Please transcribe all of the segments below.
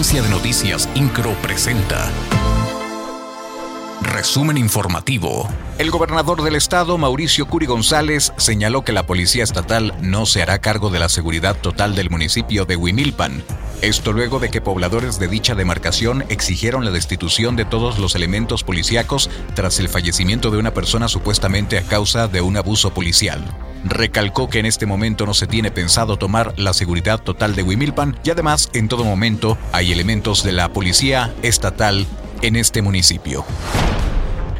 Agencia de Noticias Incro presenta. Resumen informativo. El gobernador del estado, Mauricio Curi González, señaló que la Policía Estatal no se hará cargo de la seguridad total del municipio de Huimilpan. Esto luego de que pobladores de dicha demarcación exigieron la destitución de todos los elementos policíacos tras el fallecimiento de una persona supuestamente a causa de un abuso policial. Recalcó que en este momento no se tiene pensado tomar la seguridad total de Huimilpan y además en todo momento hay elementos de la policía estatal en este municipio.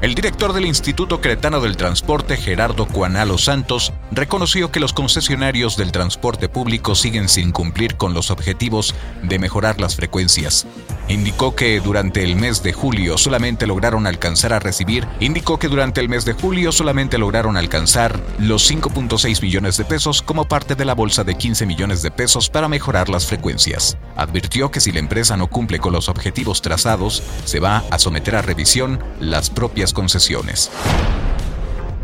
El director del Instituto Cretano del Transporte, Gerardo Cuanalo Santos, reconoció que los concesionarios del transporte público siguen sin cumplir con los objetivos de mejorar las frecuencias. Indicó que durante el mes de julio solamente lograron alcanzar a recibir, indicó que durante el mes de julio solamente lograron alcanzar los 5.6 millones de pesos como parte de la bolsa de 15 millones de pesos para mejorar las frecuencias. Advirtió que si la empresa no cumple con los objetivos trazados, se va a someter a revisión las propias concesiones.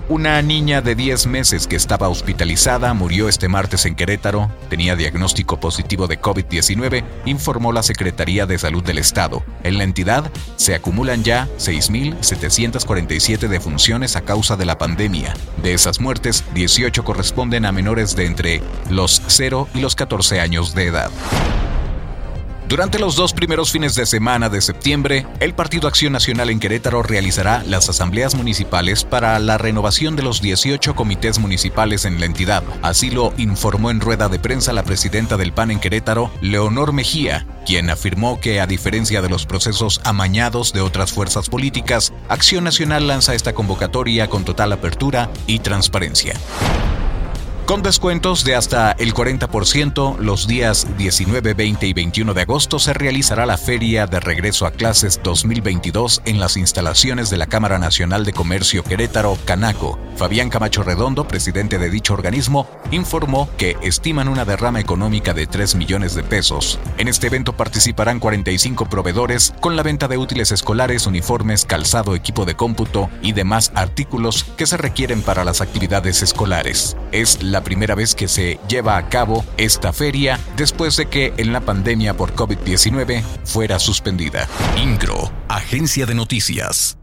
Una niña de 10 meses que estaba hospitalizada murió este martes en Querétaro, tenía diagnóstico positivo de COVID-19, informó la Secretaría de Salud del Estado. En la entidad se acumulan ya 6.747 defunciones a causa de la pandemia. De esas muertes, 18 corresponden a menores de entre los 0 y los 14 años de edad. Durante los dos primeros fines de semana de septiembre, el Partido Acción Nacional en Querétaro realizará las asambleas municipales para la renovación de los 18 comités municipales en la entidad. Así lo informó en rueda de prensa la presidenta del PAN en Querétaro, Leonor Mejía, quien afirmó que a diferencia de los procesos amañados de otras fuerzas políticas, Acción Nacional lanza esta convocatoria con total apertura y transparencia. Con descuentos de hasta el 40%, los días 19, 20 y 21 de agosto se realizará la Feria de Regreso a Clases 2022 en las instalaciones de la Cámara Nacional de Comercio Querétaro, Canaco. Fabián Camacho Redondo, presidente de dicho organismo, informó que estiman una derrama económica de 3 millones de pesos. En este evento participarán 45 proveedores con la venta de útiles escolares, uniformes, calzado, equipo de cómputo y demás artículos que se requieren para las actividades escolares. Es la la primera vez que se lleva a cabo esta feria después de que en la pandemia por COVID-19 fuera suspendida. INCRO, Agencia de Noticias.